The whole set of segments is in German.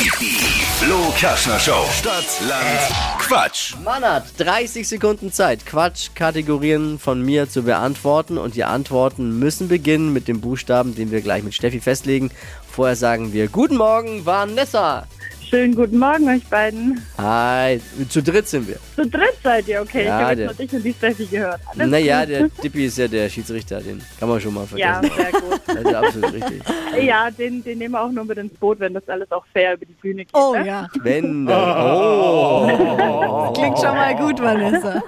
Die Flo Kaschner Show. Stadt, Land, Quatsch. Man hat 30 Sekunden Zeit, Quatschkategorien von mir zu beantworten. Und die Antworten müssen beginnen mit dem Buchstaben, den wir gleich mit Steffi festlegen. Vorher sagen wir Guten Morgen, Vanessa. Schönen guten Morgen euch beiden. Hi, zu dritt sind wir. Zu dritt seid ihr, okay. Ja, ich habe jetzt nur dich und die Steffi gehört. Alles Naja, gut. der Dippi ist ja der Schiedsrichter, den kann man schon mal Ja, vergessen. sehr gut. Das ist absolut richtig. Ja, den, den nehmen wir auch nur mit ins Boot, wenn das alles auch fair über die Bühne geht. Oh ne? ja, Wenn dann, oh. klingt schon mal gut, Vanessa.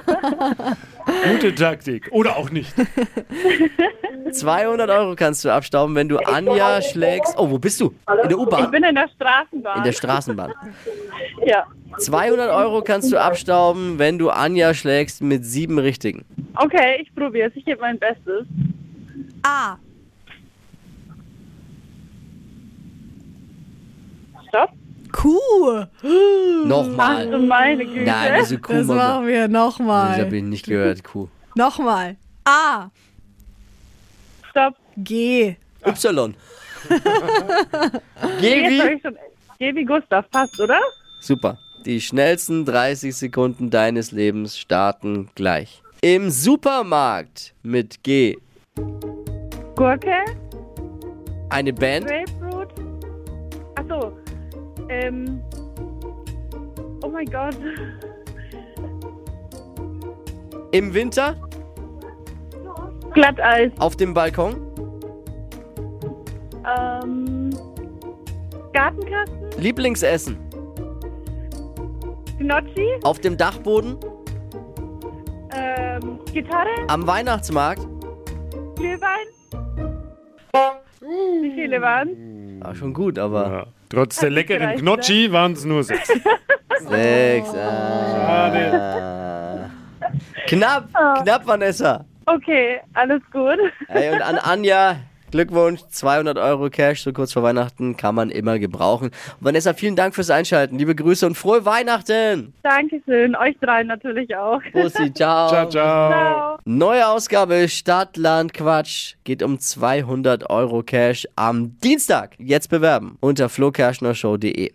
Gute Taktik. Oder auch nicht. 200 Euro kannst du abstauben, wenn du Anja schlägst. Oh, wo bist du? In der Ich U-Bahn? bin in der Straßenbahn. In der Straßenbahn. ja. 200 Euro kannst du abstauben, wenn du Anja schlägst mit sieben Richtigen. Okay, ich probiere es. Ich gebe mein Bestes. A. Stopp. Kuh. Ach Nochmal. meine Güte. Nein, diese Kuh. Das machen wir habe nochmal. ich nicht gehört, Kuh. Nochmal. A. Stopp. G. Y. Habe wie? Geh wie Gustav. Passt, oder? Super. Die schnellsten 30 Sekunden deines Lebens starten gleich. Im Supermarkt mit G. Gurke. Eine Band Grapefruit. Ähm. Oh mein Gott. im Winter Glatteis. auf dem Balkon, Ähm. Gartenkasten. Lieblingsessen Gnocchi. auf dem Dachboden, Ähm. Gitarre. am Weihnachtsmarkt. Glühwein. Wie viele waren War schon gut, aber Ja. Trotz der leckeren gereicht, Gnocchi waren es nur sechs. sechs. Ah. Knapp, knapp, Vanessa. Okay, alles gut. Hey, und an Anja, Glückwunsch, 200 Euro Cash, so kurz vor Weihnachten, kann man immer gebrauchen. Und Vanessa, vielen Dank fürs Einschalten. Liebe Grüße und frohe Weihnachten. Dankeschön. Euch dreien natürlich auch. Bussi, ciao. Ciao, ciao. Ciao. Neue Ausgabe Stadt, Land, Quatsch. Geht um 200 Euro Cash am Dienstag. Jetzt bewerben unter flokerschnershow.de.